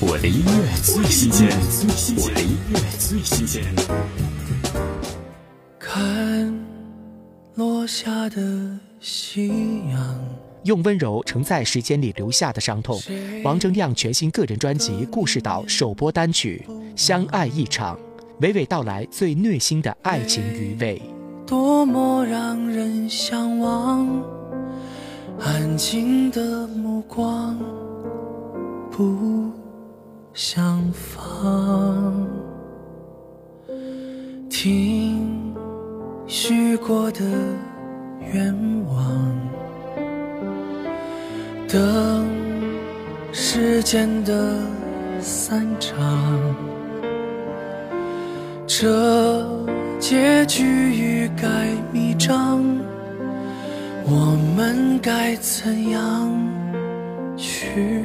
我的音乐最新鲜，我的音乐最新鲜。看落下的夕阳，用温柔承载时间里留下的伤痛。王铮亮全新个人专辑《故事岛》首播单曲《相爱一场》，娓娓道来最虐心的爱情余味。多么让人向往，安静的目光。不相放，听许过的愿望，等时间的散场，这结局欲盖弥彰，我们该怎样去？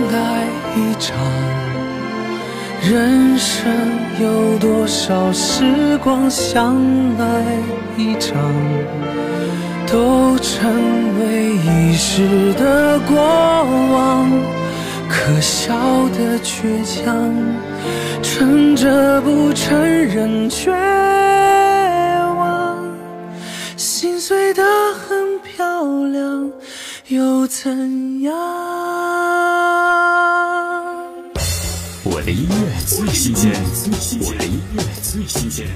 相爱一场，人生有多少时光？相爱一场，都成为一时的过往。可笑的倔强，撑着不承认绝望，心。碎的很漂亮，又怎样？我的音乐最新鲜，我的音乐最新鲜。